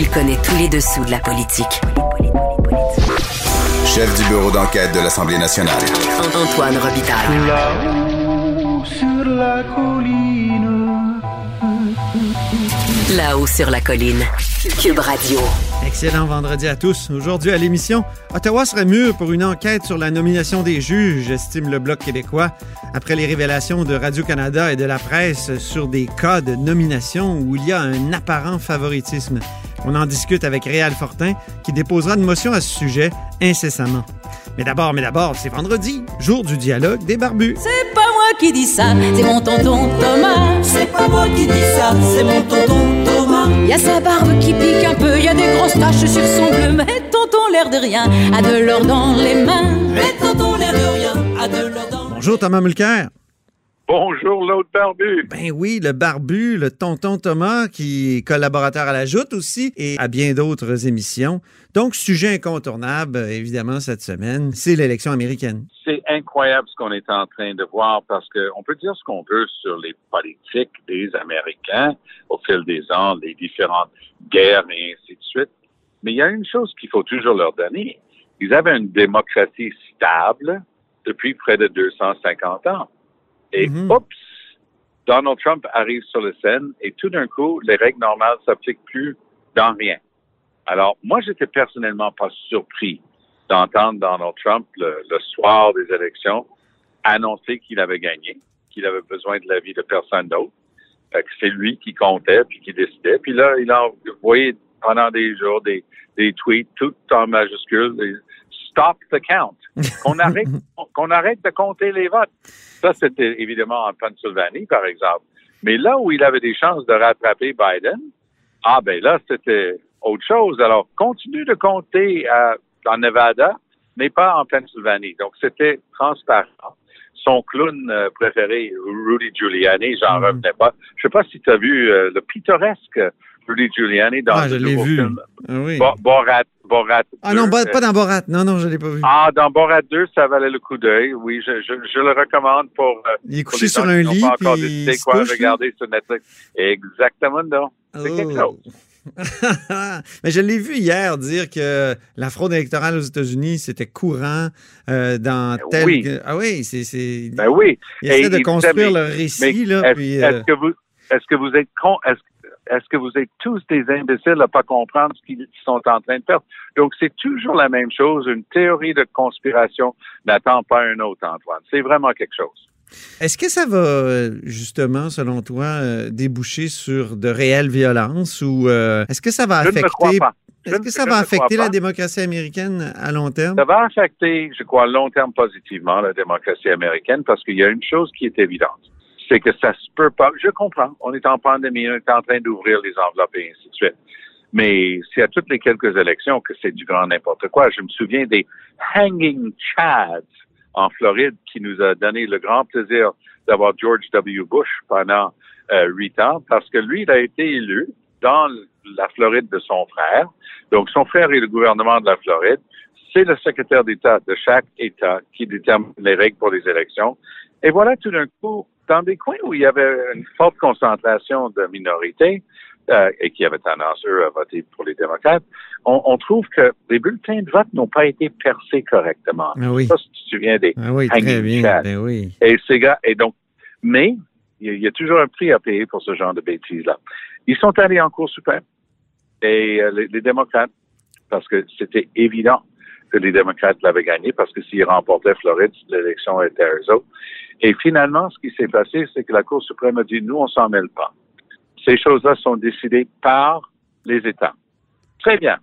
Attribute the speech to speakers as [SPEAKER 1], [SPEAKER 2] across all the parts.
[SPEAKER 1] Il connaît tous les dessous de la politique.
[SPEAKER 2] Chef du bureau d'enquête de l'Assemblée nationale.
[SPEAKER 1] Antoine Robitaille.
[SPEAKER 3] Là-haut sur la colline.
[SPEAKER 1] Là-haut sur la colline. Cube Radio.
[SPEAKER 4] Excellent vendredi à tous. Aujourd'hui à l'émission, Ottawa serait mûr pour une enquête sur la nomination des juges, estime le Bloc québécois, après les révélations de Radio-Canada et de la presse sur des cas de nomination où il y a un apparent favoritisme. On en discute avec Réal Fortin, qui déposera une motion à ce sujet incessamment. Mais d'abord, mais d'abord, c'est vendredi, jour du dialogue des barbus.
[SPEAKER 5] C'est pas moi qui dis ça, c'est mon tonton Thomas.
[SPEAKER 6] C'est pas moi qui dis ça, c'est mon tonton Thomas.
[SPEAKER 5] Y a sa barbe qui pique un peu, y a des grosses taches sur son bleu, mais tonton l'air de rien, a de l'or dans les mains.
[SPEAKER 6] Mais tonton l'air de rien, a de l'or dans
[SPEAKER 4] Bonjour Thomas Mulcair.
[SPEAKER 7] Bonjour, l'autre barbu.
[SPEAKER 4] Ben oui, le barbu, le tonton Thomas, qui est collaborateur à la Joute aussi et à bien d'autres émissions. Donc, sujet incontournable, évidemment, cette semaine, c'est l'élection américaine.
[SPEAKER 7] C'est incroyable ce qu'on est en train de voir parce qu'on peut dire ce qu'on veut sur les politiques des Américains au fil des ans, les différentes guerres et ainsi de suite. Mais il y a une chose qu'il faut toujours leur donner. Ils avaient une démocratie stable depuis près de 250 ans. Et
[SPEAKER 4] Mhm.
[SPEAKER 7] oups, Donald Trump arrive sur la scène et tout d'un coup, les règles normales s'appliquent plus dans rien. Alors, moi, j'étais personnellement pas surpris d'entendre Donald Trump le, le soir des élections annoncer qu'il avait gagné, qu'il avait besoin de l'avis de personne d'autre, Fait que c'est lui qui comptait puis qui décidait. Puis là, il a envoyé pendant des jours des, des tweets tout en majuscules. Stop the count. Qu'on arrête, qu'on arrête de compter les votes. Ça, c'était évidemment en Pennsylvanie, par exemple. Mais là où il avait des chances de rattraper Biden, ah ben là, c'était autre chose. Alors, continue de compter euh, en Nevada, mais pas en Pennsylvanie. Donc, c'était transparent. Son clown euh, préféré, Rudy Giuliani, j'en
[SPEAKER 4] Mhm.
[SPEAKER 7] revenais pas. Je sais pas si tu as vu euh, le pittoresque Rudy Giuliani dans
[SPEAKER 4] ah,
[SPEAKER 7] le
[SPEAKER 4] je l'ai vu.
[SPEAKER 7] film
[SPEAKER 4] Ah oui.
[SPEAKER 7] Bo- Borat. Borat
[SPEAKER 4] ah non,
[SPEAKER 7] 2.
[SPEAKER 4] ba- pas dans Borat. Non, non, je l'ai pas vu.
[SPEAKER 7] Ah, dans Borat 2, ça valait le coup d'œil. Oui, je, je, je le recommande pour. euh,
[SPEAKER 4] il est couché sur un lit,
[SPEAKER 7] pas encore décidé quoi
[SPEAKER 4] couche,
[SPEAKER 7] regarder sur Netflix. Exactement, non. C'est quelque
[SPEAKER 4] Oh.
[SPEAKER 7] chose.
[SPEAKER 4] Mais je l'ai vu hier dire que la fraude électorale aux États-Unis, c'était courant euh, dans
[SPEAKER 7] Ben
[SPEAKER 4] tel...
[SPEAKER 7] oui.
[SPEAKER 4] que- Ah oui, c'est...
[SPEAKER 7] Ben oui.
[SPEAKER 4] Il essaie de construire le récit, là,
[SPEAKER 7] est-ce,
[SPEAKER 4] puis...
[SPEAKER 7] est-ce
[SPEAKER 4] euh,
[SPEAKER 7] que vous, est-ce que vous êtes con, est-ce, est-ce que vous êtes tous des imbéciles à pas comprendre ce qu'ils sont en train de faire? Donc, c'est toujours la même chose. Une théorie de conspiration n'attend pas un autre, Antoine. C'est vraiment quelque chose.
[SPEAKER 4] Est-ce que ça va, justement, selon toi, euh, déboucher sur de réelles violences ou euh, est-ce que ça va
[SPEAKER 7] Je
[SPEAKER 4] affecter... Est-ce que ça va la démocratie américaine à long terme?
[SPEAKER 7] Ça va affecter, je crois, à long terme positivement la démocratie américaine parce qu'il y a une chose qui est évidente. C'est que ça se peut pas. Je comprends. On est en pandémie, on est en train d'ouvrir les enveloppes et ainsi de suite. Mais c'est à toutes les quelques élections que c'est du grand n'importe quoi. Je me souviens des Hanging Chads en Floride qui nous a donné le grand plaisir d'avoir George W. Bush pendant euh, huit ans parce que lui, il a été élu dans la Floride de son frère. Donc, son frère est le gouvernement de la Floride. C'est le secrétaire d'État de chaque État qui détermine les règles pour les élections. Et voilà, tout d'un coup, dans des coins où il y avait une forte concentration de minorités euh, et qui avaient tendance, eux, à voter pour les démocrates, on, on trouve que les bulletins de vote n'ont pas été percés correctement.
[SPEAKER 4] Ah oui.
[SPEAKER 7] Ça, si tu te souviens des
[SPEAKER 4] Ah oui, très bien. Ben oui.
[SPEAKER 7] et ces gars, et donc, mais il y, a- il y a toujours un prix à payer pour ce genre de bêtises-là. Ils sont allés en Cour suprême et euh, les, les démocrates, parce que c'était évident que les démocrates l'avaient gagné, parce que s'ils remportaient Floride, l'élection était à eux autres. Et finalement, ce qui s'est passé, c'est que la Cour suprême a dit, nous, on s'en mêle pas. Ces choses-là sont décidées par les États. Très bien.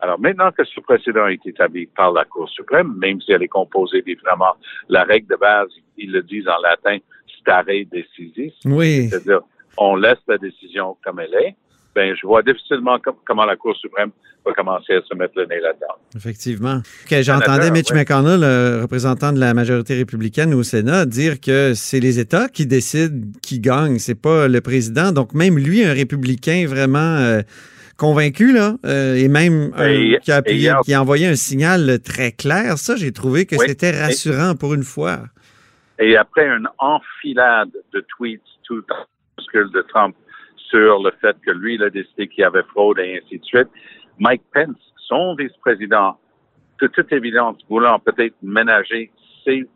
[SPEAKER 7] Alors maintenant que ce précédent est établi par la Cour suprême, même si elle est composée évidemment, la règle de base, ils le disent en latin, stare decisis,
[SPEAKER 4] Oui.
[SPEAKER 7] c'est-à-dire on laisse la décision comme elle est. ben, je vois difficilement com- comment la Cour suprême va commencer à se mettre le nez là-dedans.
[SPEAKER 4] Effectivement. J'entendais Mitch
[SPEAKER 7] ouais.
[SPEAKER 4] McConnell, le représentant de la majorité républicaine au Sénat, dire que c'est les États qui décident qui gagne, c'est pas le président. Donc même lui, un républicain vraiment euh, convaincu là, euh, et même
[SPEAKER 7] Et-
[SPEAKER 4] qui, a appuyé-
[SPEAKER 7] hier-
[SPEAKER 4] qui a envoyé un signal très clair. Ça, j'ai trouvé que
[SPEAKER 7] Oui.
[SPEAKER 4] c'était rassurant pour une fois.
[SPEAKER 7] Et après une enfilade de tweets tout le temps de Trump sur le fait que lui, il a décidé qu'il y avait fraude et ainsi de suite, Mike Pence, son vice-président, de toute évidence, voulant peut-être ménager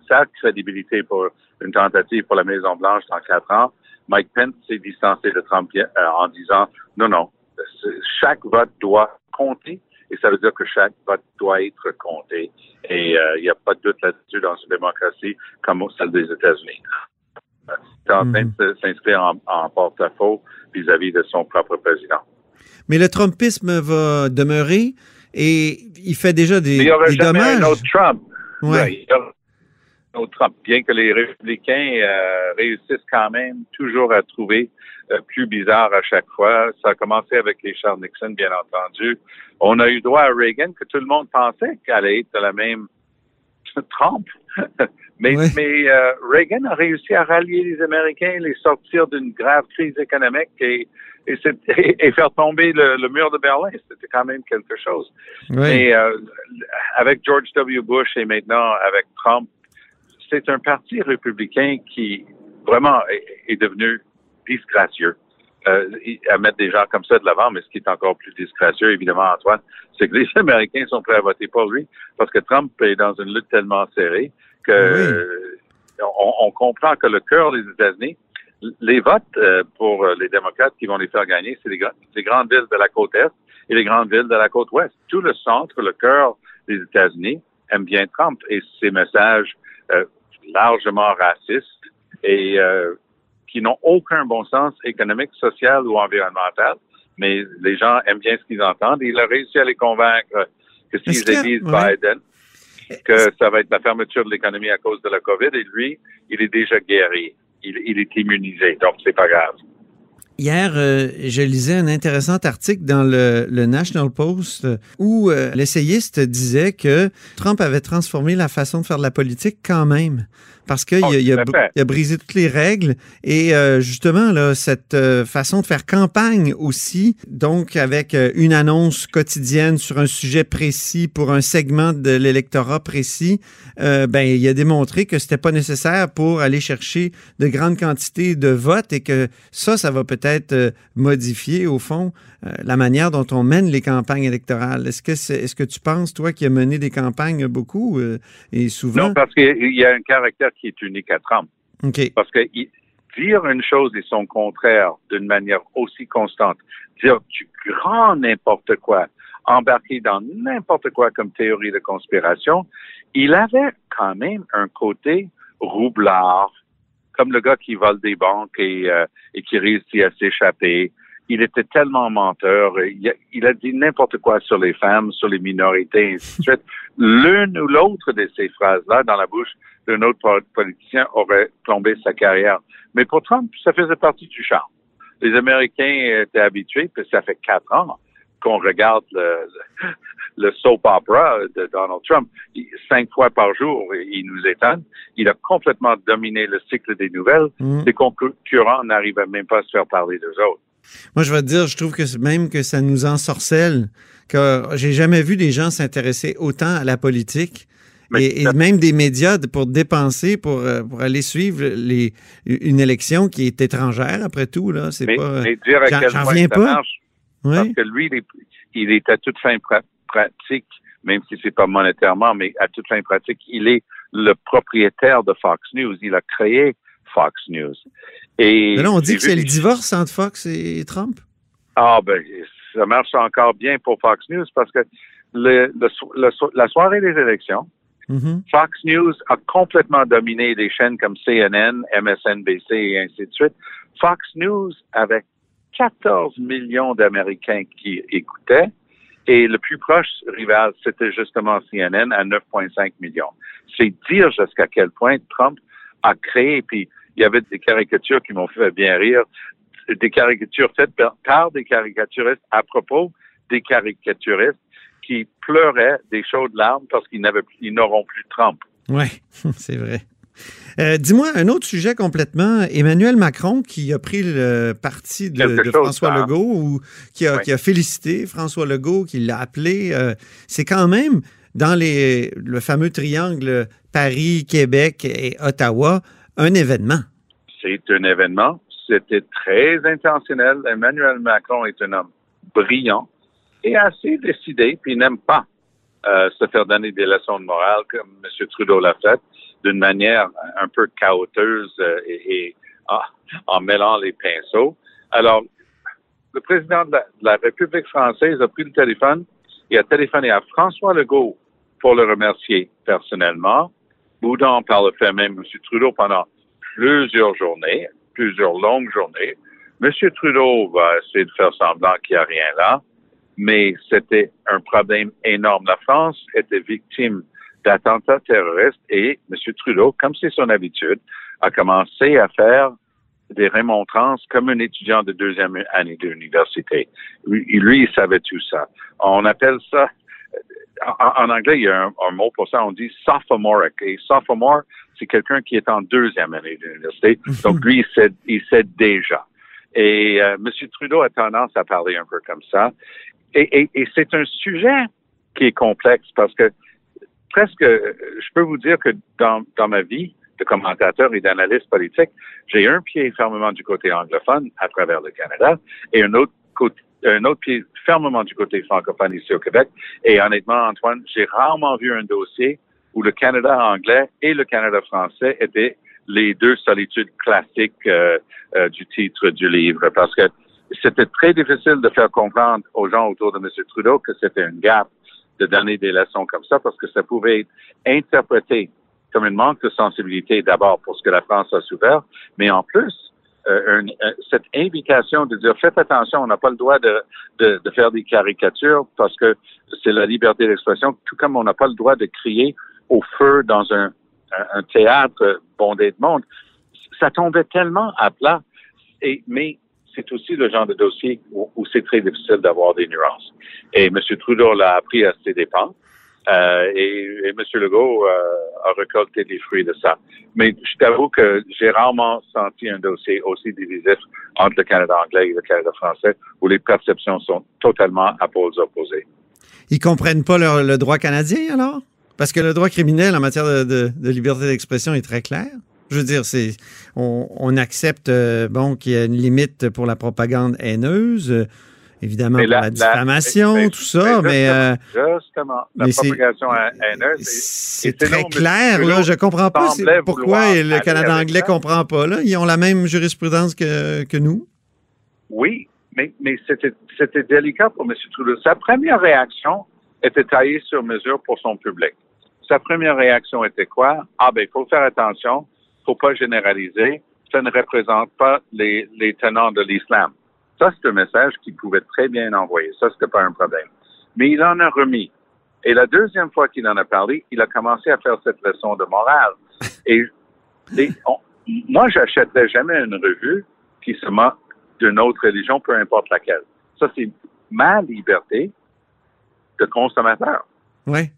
[SPEAKER 7] sa crédibilité pour une tentative pour la Maison-Blanche dans quatre ans, Mike Pence s'est distancé de Trump euh, en disant non, non, chaque vote doit compter et ça veut dire que chaque vote doit être compté. Et euh, il n'y a pas de doute là-dessus dans une démocratie comme celle des États-Unis. C'est en train de s- s'inscrire en, en porte-à-faux vis-à-vis de son propre président.
[SPEAKER 4] Mais le Trumpisme va demeurer et il fait déjà des,
[SPEAKER 7] Mais il n'y aura
[SPEAKER 4] des
[SPEAKER 7] jamais
[SPEAKER 4] dommages.
[SPEAKER 7] un autre Trump.
[SPEAKER 4] Ouais.
[SPEAKER 7] Ouais, il y aura un autre Trump. Bien que les républicains euh, réussissent quand même toujours à trouver euh, plus bizarre à chaque fois. Ça a commencé avec Richard Nixon, bien entendu. On a eu droit à Reagan, que tout le monde pensait qu'elle allait être de la même Trump. mais euh, Reagan a réussi à rallier les Américains, les sortir d'une grave crise économique et, et, c'est- et- et faire tomber le, le mur de Berlin. C'était quand même quelque chose.
[SPEAKER 4] Oui.
[SPEAKER 7] Mais euh, avec George W. Bush et maintenant avec Trump, c'est un parti républicain qui vraiment est, est devenu disgracieux. Euh, à mettre des gens comme ça de l'avant, mais ce qui est encore plus disgracieux, évidemment, Antoine, c'est que les Américains sont prêts à voter pour lui parce que Trump est dans une lutte tellement serrée que euh, on, on comprend que le cœur des États-Unis, les votes euh, pour les démocrates qui vont les faire gagner, c'est les, les grandes villes de la côte Est et les grandes villes de la côte Ouest. Tout le centre, le cœur des États-Unis aime bien Trump et ses messages euh, largement racistes et euh, qui n'ont aucun bon sens économique, social ou environnemental. Mais les gens aiment bien ce qu'ils entendent. Et il a réussi à les convaincre que s'ils élisent
[SPEAKER 4] ouais.
[SPEAKER 7] Biden, que ça va être la fermeture de l'économie à cause de la COVID. Et lui, il est déjà guéri. Il, il est immunisé. Donc, c'est pas grave.
[SPEAKER 4] Hier, euh, je lisais un intéressant article dans le, le National Post euh, où euh, l'essayiste disait que Trump avait transformé la façon de faire de la politique quand même. Parce qu'il
[SPEAKER 7] Oh,
[SPEAKER 4] a, brisé toutes les règles. Et euh, justement là cette euh, façon de faire campagne aussi, donc avec euh, une annonce quotidienne sur un sujet précis pour un segment de l'électorat précis, ben il a démontré que c'était pas nécessaire pour aller chercher de grandes quantités de votes et que ça, ça va peut-être modifier au fond la manière dont on mène les campagnes électorales. Est-ce que c'est, est-ce que tu penses toi qui a mené des campagnes beaucoup et souvent?
[SPEAKER 7] Non, parce qu'il y a un caractère qui est unique à Trump. Parce que dire une chose et son contraire d'une manière aussi constante, dire du grand n'importe quoi, embarquer dans n'importe quoi comme théorie de conspiration, il avait quand même un côté roublard, comme le gars qui vole des banques et, euh, et qui réussit à s'échapper. Il était tellement menteur. Il a, il a dit n'importe quoi sur les femmes, sur les minorités, et ainsi de suite. L'une ou l'autre de ces phrases-là dans la bouche d'un autre po- politicien aurait plombé sa carrière. Mais pour Trump, ça faisait partie du charme. Les Américains étaient habitués, puis ça fait quatre ans qu'on regarde le, le, le soap opera de Donald Trump. Il- cinq fois par jour, il nous étonne. Il a complètement dominé le cycle des nouvelles.
[SPEAKER 4] Mm.
[SPEAKER 7] Les concurrents n'arrivaient même pas à se faire parler d'eux autres.
[SPEAKER 4] Moi, je vais te dire, je trouve que même que ça nous ensorcelle, que j'ai jamais vu des gens s'intéresser autant à la politique. Et, même des médias pour dépenser, pour, euh, pour aller suivre les, une élection qui est étrangère, après tout. Là. C'est
[SPEAKER 7] Mais,
[SPEAKER 4] pas,
[SPEAKER 7] mais dire à quel point
[SPEAKER 4] reviens
[SPEAKER 7] ça
[SPEAKER 4] pas.
[SPEAKER 7] marche, parce que lui, il est, il est à toute fin pra- pratique, même si c'est pas monétairement, mais à toute fin pratique, il est le propriétaire de Fox News. Il a créé Fox News. Et
[SPEAKER 4] Mais là, on dit que c'est le divorce entre Fox et Trump.
[SPEAKER 7] Ah ben, ça marche encore bien pour Fox News parce que le, le so- le so- la soirée des élections,
[SPEAKER 4] Mhm.
[SPEAKER 7] Fox News a complètement dominé des chaînes comme CNN, MSNBC et ainsi de suite. Fox News avait 14 millions d'Américains qui écoutaient et le plus proche rival, c'était justement CNN à 9,5 millions. C'est dire jusqu'à quel point Trump a créé, puis il y avait des caricatures qui m'ont fait bien rire des caricatures faites par des caricaturistes à propos des caricaturistes qui pleuraient des chaudes larmes parce qu'ils n'avaient plus- ils n'auront plus de Trump.
[SPEAKER 4] Oui, c'est vrai. Euh, Dis-moi un autre sujet complètement. Emmanuel Macron qui a pris le parti de, François
[SPEAKER 7] ça.
[SPEAKER 4] Legault ou qui a,
[SPEAKER 7] Oui.
[SPEAKER 4] qui a félicité François Legault, qui l'a appelé. euh, c'est quand même dans les, le fameux triangle Paris, Québec et Ottawa un événement.
[SPEAKER 7] C'est un événement. C'était très intentionnel. Emmanuel Macron est un homme brillant et assez décidé, puis n'aime pas euh, se faire donner des leçons de morale comme M. Trudeau l'a fait, d'une manière un peu chaoteuse euh, et, et en, en mêlant les pinceaux. Alors, le président de la, de la République française a pris le téléphone et a téléphoné à François Legault pour le remercier personnellement. Boudon par le fait même M. Trudeau pendant plusieurs journées, plusieurs longues journées. M. Trudeau va essayer de faire semblant qu'il n'y a rien là, mais c'était un problème énorme. La France était victime d'attentats terroristes et M. Trudeau, comme c'est son habitude, a commencé à faire des remontrances comme un étudiant de deuxième année de l'université. Lui, lui, il savait tout ça. On appelle ça, en, en anglais, il y a un, un, mot pour ça, on dit sophomoric. Et sophomore, c'est quelqu'un qui est en deuxième année de l'université. Donc, lui, il sait, il sait déjà. Et euh, M. Trudeau a tendance à parler un peu comme ça. Et, et, et c'est un sujet qui est complexe parce que presque, je peux vous dire que dans, dans ma vie de commentateur et d'analyste politique, j'ai un pied fermement du côté anglophone à travers le Canada et un autre côté un autre pied fermement du côté francophone ici au Québec. Et honnêtement, Antoine, j'ai rarement vu un dossier où le Canada anglais et le Canada français étaient les deux solitudes classiques euh, euh, du titre du livre, parce que c'était très difficile de faire comprendre aux gens autour de M. Trudeau que c'était une gaffe de donner des leçons comme ça, parce que ça pouvait être interprété comme un manque de sensibilité d'abord pour ce que la France a souffert, mais en plus, euh, une, cette invitation de dire faites attention, on n'a pas le droit de, de, faire des caricatures parce que c'est la liberté d'expression, tout comme on n'a pas le droit de crier au feu dans un, un, théâtre bondé de monde. Ça tombait tellement à plat, et, mais c'est aussi le genre de dossier où, c'est très difficile d'avoir des nuances. Et M. Trudeau l'a appris à ses dépens. Euh, et, M. Legault euh, a récolté les fruits de ça. Mais je t'avoue que j'ai rarement senti un dossier aussi divisif entre le Canada anglais et le Canada français où les perceptions sont totalement à pôles opposés.
[SPEAKER 4] Ils comprennent pas le droit canadien alors? Parce que le droit criminel en matière de, de, de liberté d'expression est très clair. Je veux dire, c'est on, on accepte euh, bon qu'il y a une limite pour la propagande haineuse. Euh, évidemment
[SPEAKER 7] mais
[SPEAKER 4] pour la, la diffamation, tout ça, mais, euh,
[SPEAKER 7] justement, la
[SPEAKER 4] mais
[SPEAKER 7] propagation haineuse,
[SPEAKER 4] c'est très clair. Là, je comprends pas pourquoi le Canada anglais comprend pas. Là, ils ont la même jurisprudence que, que nous.
[SPEAKER 7] Oui, mais, c'était délicat pour M. Trudeau. Sa première réaction était taillée sur mesure pour son public. Sa première réaction était quoi? Ah ben, il faut faire attention, faut pas généraliser. Ça ne représente pas les, les tenants de l'islam. Ça, c'est un message qu'il pouvait très bien envoyer. Ça, c'était pas un problème. Mais il en a remis. Et la deuxième fois qu'il en a parlé, il a commencé à faire cette leçon de morale. Et, et on, moi, j'achèterais jamais une revue qui se moque d'une autre religion, peu importe laquelle. Ça, c'est ma liberté de consommateur.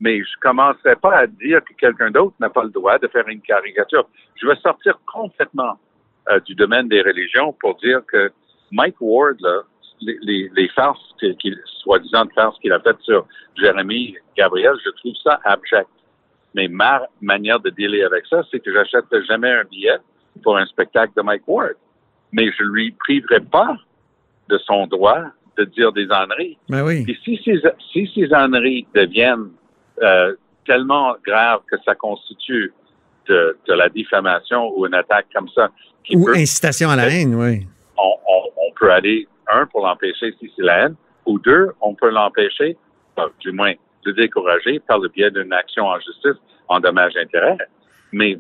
[SPEAKER 7] Mais je commencerai pas à dire que quelqu'un d'autre n'a pas le droit de faire une caricature. Je vais sortir complètement euh, du domaine des religions pour dire que Mike Ward, là, les, les, les farces, qu'il, soi-disant farces qu'il a faites sur Jérémy Gabriel, je trouve ça abject. Mais ma manière de dealer avec ça, c'est que j'achèterai jamais un billet pour un spectacle de Mike Ward. Mais je lui priverai pas de son droit de dire des âneries.
[SPEAKER 4] Ben oui.
[SPEAKER 7] Et si ces, si ces âneries deviennent euh, tellement graves que ça constitue de, de, la diffamation ou une attaque comme ça.
[SPEAKER 4] Ou peut, incitation à la haine, oui.
[SPEAKER 7] On, on, on, peut aller, un, pour l'empêcher si c'est la haine, ou deux, on peut l'empêcher, enfin, du moins le décourager par le biais d'une action en justice en dommage-intérêt. Mais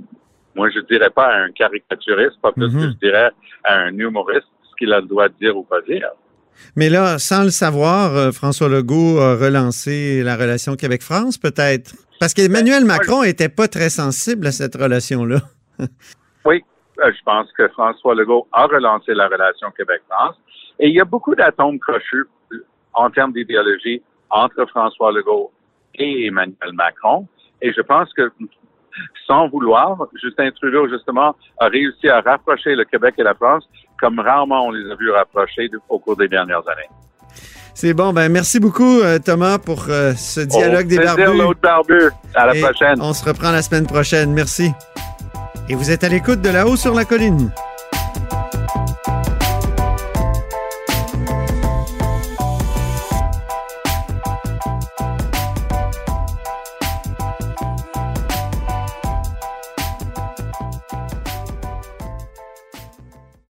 [SPEAKER 7] moi, je dirais pas à un caricaturiste, pas plus mm -hmm. que je dirais à un humoriste ce qu'il a le droit de dire ou pas dire.
[SPEAKER 4] Mais là, sans le savoir, euh, François Legault a relancé la relation Québec-France, peut-être? Parce qu'Emmanuel Macron n'était pas très sensible à cette relation-là.
[SPEAKER 7] oui, Euh, je pense que François Legault a relancé la relation Québec-France. Et il y a beaucoup d'atomes crochus euh, en termes d'idéologie entre François Legault et Emmanuel Macron. Et je pense que, sans vouloir, Justin Trudeau, justement, a réussi à rapprocher le Québec et la France comme rarement on les a vus rapprocher au cours des dernières années.
[SPEAKER 4] C'est bon. Ben, merci beaucoup, euh, Thomas, pour euh, ce dialogue des barbus.
[SPEAKER 7] l'autre barbu. À la
[SPEAKER 4] Et
[SPEAKER 7] prochaine.
[SPEAKER 4] On se reprend la semaine prochaine. Merci. Et vous êtes à l'écoute de là-haut sur la colline.